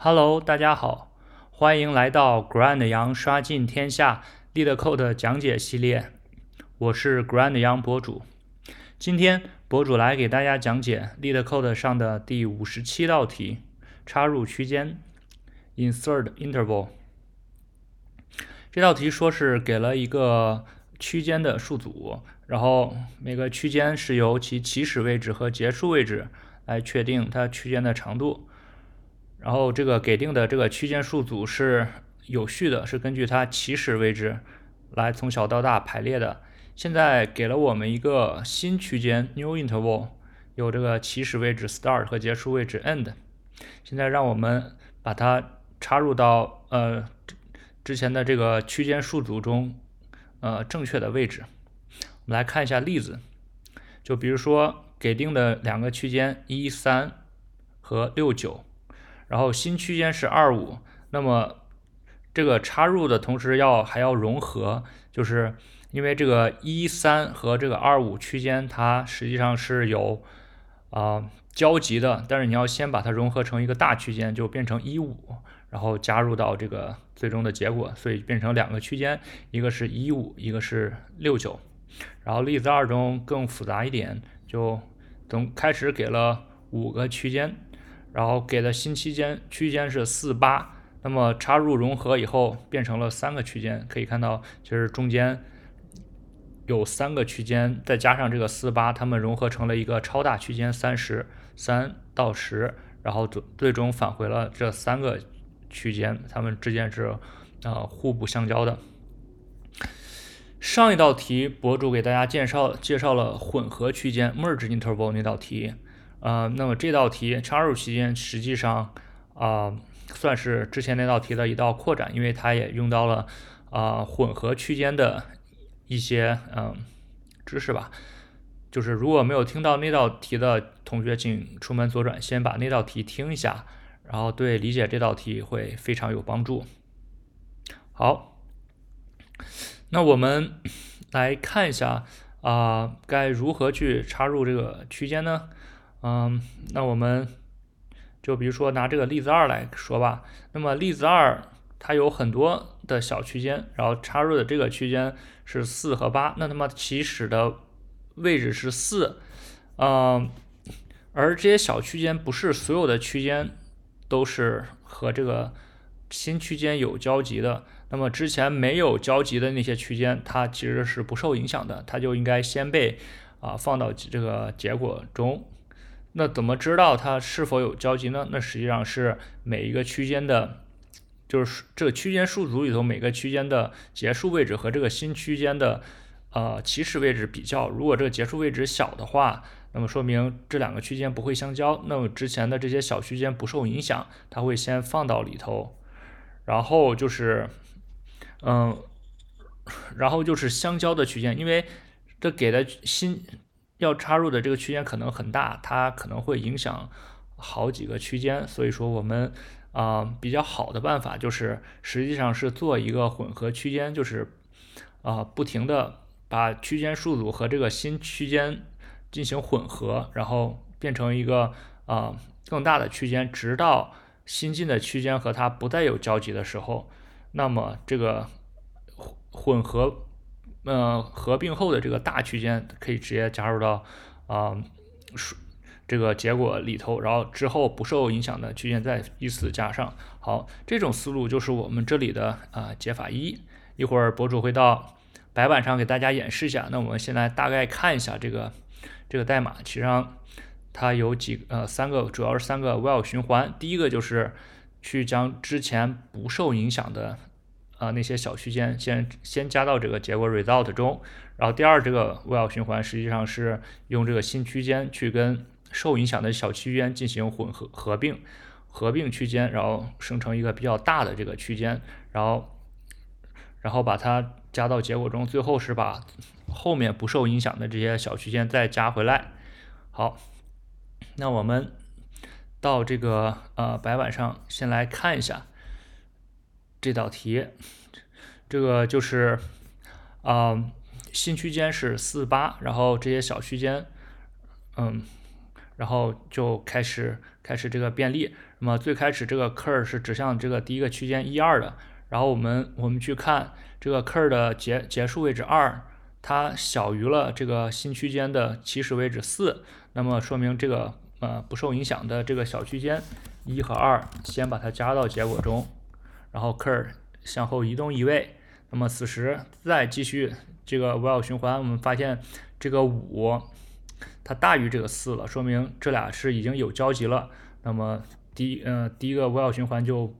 Hello，大家好，欢迎来到 Grand 杨刷尽天下 LeetCode 讲解系列，我是 Grand 杨博主。今天博主来给大家讲解 LeetCode 上的第五十七道题：插入区间 （Insert Interval）。这道题说是给了一个区间的数组，然后每个区间是由其起始位置和结束位置来确定它区间的长度。然后这个给定的这个区间数组是有序的，是根据它起始位置来从小到大排列的。现在给了我们一个新区间 new interval，有这个起始位置 start 和结束位置 end。现在让我们把它插入到呃之前的这个区间数组中，呃正确的位置。我们来看一下例子，就比如说给定的两个区间一三和六九。然后新区间是二五，那么这个插入的同时要还要融合，就是因为这个一三和这个二五区间它实际上是有啊交集的，但是你要先把它融合成一个大区间，就变成一五，然后加入到这个最终的结果，所以变成两个区间，一个是一五，一个是六九。然后例子二中更复杂一点，就从开始给了五个区间。然后给的新区间区间是四八，那么插入融合以后变成了三个区间，可以看到就是中间有三个区间，再加上这个四八，它们融合成了一个超大区间三十三到十，然后最最终返回了这三个区间，它们之间是呃互不相交的。上一道题博主给大家介绍介绍了混合区间 merge interval 那道题。呃，那么这道题插入期间实际上啊算是之前那道题的一道扩展，因为它也用到了啊混合区间的一些嗯知识吧。就是如果没有听到那道题的同学，请出门左转，先把那道题听一下，然后对理解这道题会非常有帮助。好，那我们来看一下啊该如何去插入这个区间呢？嗯，那我们就比如说拿这个例子二来说吧。那么例子二它有很多的小区间，然后插入的这个区间是四和八。那它么起始的位置是四，嗯，而这些小区间不是所有的区间都是和这个新区间有交集的。那么之前没有交集的那些区间，它其实是不受影响的，它就应该先被啊放到这个结果中。那怎么知道它是否有交集呢？那实际上是每一个区间的，就是这个区间数组里头每个区间的结束位置和这个新区间的呃起始位置比较。如果这个结束位置小的话，那么说明这两个区间不会相交。那么之前的这些小区间不受影响，它会先放到里头。然后就是，嗯，然后就是相交的区间，因为这给的新。要插入的这个区间可能很大，它可能会影响好几个区间，所以说我们啊比较好的办法就是实际上是做一个混合区间，就是啊不停的把区间数组和这个新区间进行混合，然后变成一个啊更大的区间，直到新进的区间和它不再有交集的时候，那么这个混混合。呃，合并后的这个大区间可以直接加入到啊数这个结果里头，然后之后不受影响的区间再依次加上。好，这种思路就是我们这里的啊解法一。一会儿博主会到白板上给大家演示一下。那我们先来大概看一下这个这个代码，其实上它有几呃三个，主要是三个 while 循环。第一个就是去将之前不受影响的。啊，那些小区间先先加到这个结果 result 中，然后第二这个 while 循环实际上是用这个新区间去跟受影响的小区间进行混合合并，合并区间，然后生成一个比较大的这个区间，然后然后把它加到结果中，最后是把后面不受影响的这些小区间再加回来。好，那我们到这个呃白板上先来看一下。这道题，这个就是啊，新区间是四八，然后这些小区间，嗯，然后就开始开始这个便利。那么最开始这个 cur 是指向这个第一个区间一二的，然后我们我们去看这个 cur 的结结束位置二，它小于了这个新区间的起始位置四，那么说明这个呃不受影响的这个小区间一和二先把它加到结果中，然后 cur 向后移动一位，那么此时再继续这个 while 循环，我们发现这个五它大于这个四了，说明这俩是已经有交集了，那么。第一，呃，第一个 while 循环就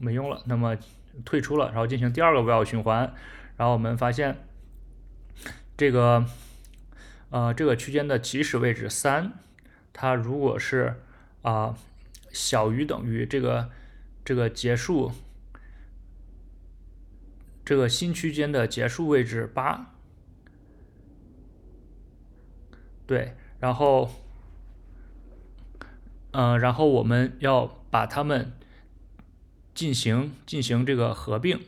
没用了，那么退出了，然后进行第二个 while 循环，然后我们发现这个，呃，这个区间的起始位置三，它如果是啊小于等于这个这个结束这个新区间的结束位置八，对，然后。嗯，然后我们要把它们进行进行这个合并，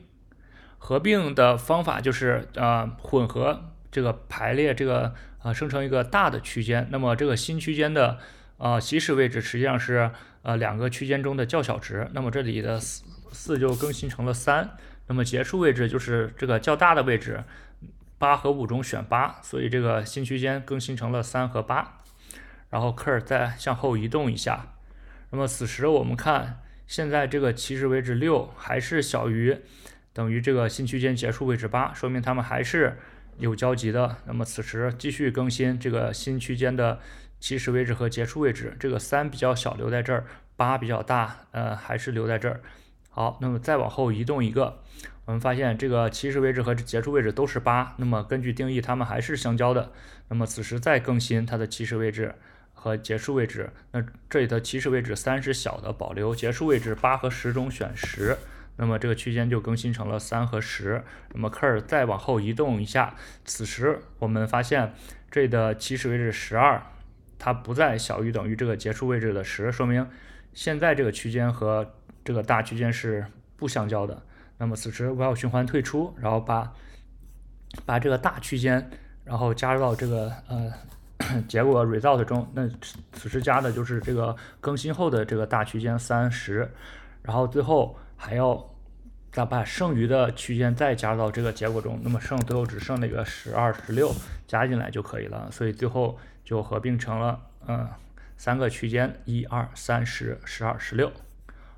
合并的方法就是呃混合这个排列这个啊生成一个大的区间，那么这个新区间的啊起始位置实际上是呃两个区间中的较小值，那么这里的四四就更新成了三，那么结束位置就是这个较大的位置，八和五中选八，所以这个新区间更新成了三和八。然后 cur 再向后移动一下，那么此时我们看，现在这个起始位置六还是小于等于这个新区间结束位置八，说明它们还是有交集的。那么此时继续更新这个新区间的起始位置和结束位置，这个三比较小，留在这儿；八比较大，呃，还是留在这儿。好，那么再往后移动一个，我们发现这个起始位置和结束位置都是八，那么根据定义，它们还是相交的。那么此时再更新它的起始位置。和结束位置，那这里的起始位置三是小的，保留；结束位置八和十中选十，那么这个区间就更新成了三和十。那么 cur 再往后移动一下，此时我们发现这里的起始位置十二，它不再小于等于这个结束位置的十，说明现在这个区间和这个大区间是不相交的。那么此时我要循环退出，然后把把这个大区间，然后加入到这个呃。结果 result 中，那此时加的就是这个更新后的这个大区间三十，然后最后还要再把剩余的区间再加入到这个结果中，那么剩最后只剩那个十二、十六加进来就可以了，所以最后就合并成了嗯三个区间一二三十十二十六。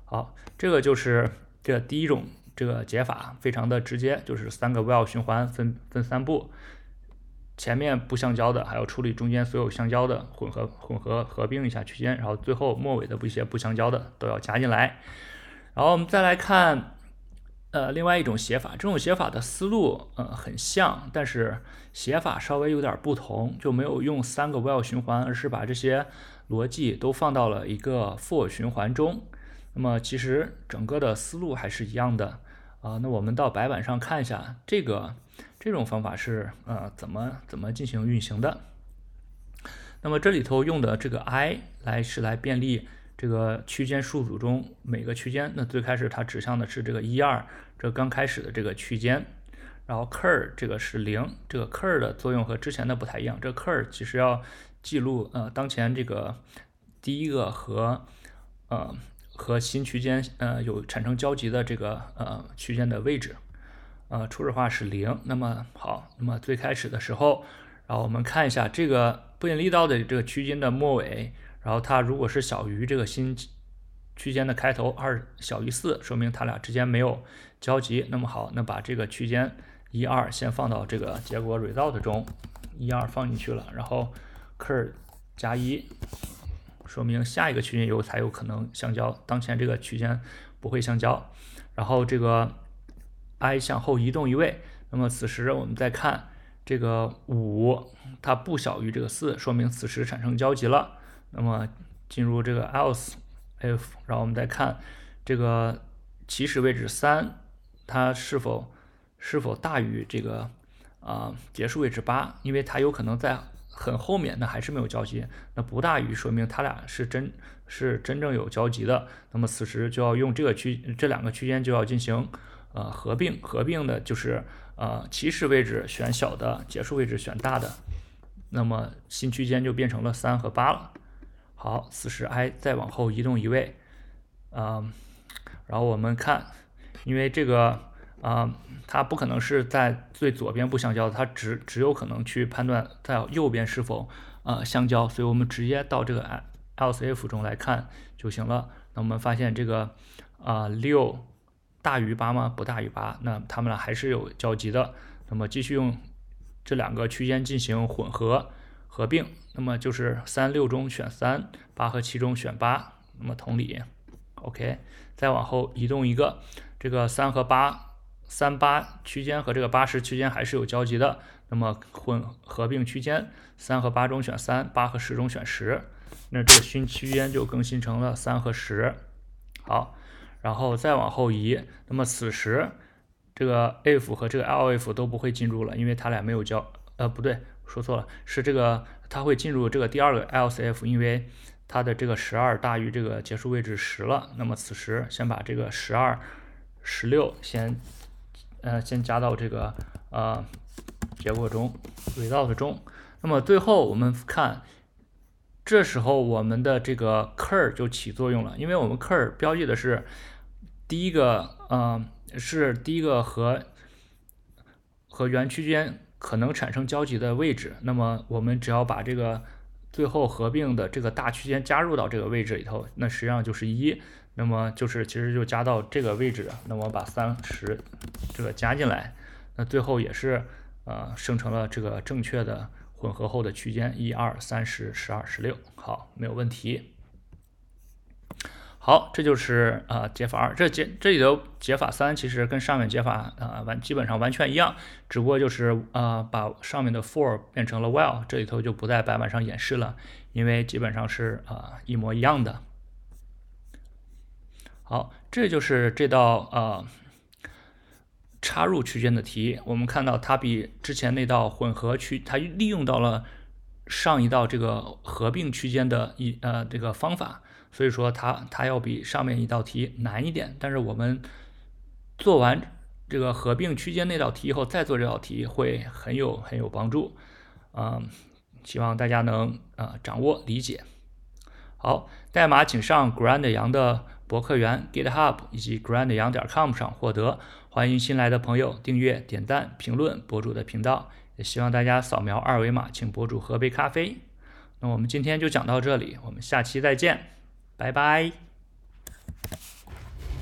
好，这个就是这第一种这个解法，非常的直接，就是三个 while 循环分分三步。前面不相交的，还要处理中间所有相交的混合混合合并一下区间，然后最后末尾的不一些不相交的都要加进来。然后我们再来看，呃，另外一种写法，这种写法的思路呃很像，但是写法稍微有点不同，就没有用三个 while 循环，而是把这些逻辑都放到了一个 for 循环中。那么其实整个的思路还是一样的啊。那我们到白板上看一下这个。这种方法是呃怎么怎么进行运行的？那么这里头用的这个 i 来是来便利这个区间数组中每个区间。那最开始它指向的是这个一二，这刚开始的这个区间。然后 cur 这个是零，这个 cur 的作用和之前的不太一样。这 cur 其实要记录呃当前这个第一个和呃和新区间呃有产生交集的这个呃区间的位置。呃，初始化是零。那么好，那么最开始的时候，然后我们看一下这个不引力道的这个区间的末尾，然后它如果是小于这个新区间的开头二小于四，说明它俩之间没有交集。那么好，那把这个区间一二先放到这个结果 result 中，一二放进去了，然后 cur 加一，说明下一个区间有才有可能相交，当前这个区间不会相交。然后这个。i 向后移动一位，那么此时我们再看这个五，它不小于这个四，说明此时产生交集了。那么进入这个 else if，然后我们再看这个起始位置三，它是否是否大于这个啊结束位置八？因为它有可能在很后面，那还是没有交集。那不大于说明它俩是真是真正有交集的。那么此时就要用这个区这两个区间就要进行。呃，合并合并的就是呃起始位置选小的，结束位置选大的，那么新区间就变成了三和八了。好。此时 i 再往后移动一位，嗯，然后我们看，因为这个啊，它不可能是在最左边不相交，它只只有可能去判断在右边是否呃相交，所以我们直接到这个 else if 中来看就行了。那我们发现这个啊六大于八吗？不大于八，那它们俩还是有交集的。那么继续用这两个区间进行混合合并，那么就是三六中选三，八和七中选八。那么同理，OK，再往后移动一个，这个三和八，三八区间和这个八十区间还是有交集的。那么混合并区间，三和八中选三，八和十中选十，那这个新区间就更新成了三和十。好，然后再往后移，那么此时。这个 if 和这个 l f 都不会进入了，因为它俩没有交，呃，不对，说错了，是这个它会进入这个第二个 else if，因为它的这个十二大于这个结束位置十了。那么此时先把这个十二、十六先，呃，先加到这个呃结果中，result 中。那么最后我们看，这时候我们的这个 cur 就起作用了，因为我们 cur 标记的是第一个，嗯。是第一个和和原区间可能产生交集的位置，那么我们只要把这个最后合并的这个大区间加入到这个位置里头，那实际上就是一，那么就是其实就加到这个位置，那么把三十这个加进来，那最后也是呃生成了这个正确的混合后的区间一二三十十二十六，好，没有问题。好，这就是呃解法二。这解这里头解法三其实跟上面解法啊完基本上完全一样，只不过就是呃把上面的 for 变成了 while，这里头就不在白板上演示了，因为基本上是啊一模一样的。好，这就是这道呃插入区间的题。我们看到它比之前那道混合区，它利用到了上一道这个合并区间的一呃这个方法。所以说它它要比上面一道题难一点，但是我们做完这个合并区间那道题以后，再做这道题会很有很有帮助，嗯，希望大家能啊掌握理解。好，代码请上 Grand 杨的博客园 GitHub 以及 grandyoung 点 com 上获得。欢迎新来的朋友订阅、点赞、评论博主的频道，也希望大家扫描二维码请博主喝杯咖啡。那我们今天就讲到这里，我们下期再见。拜拜。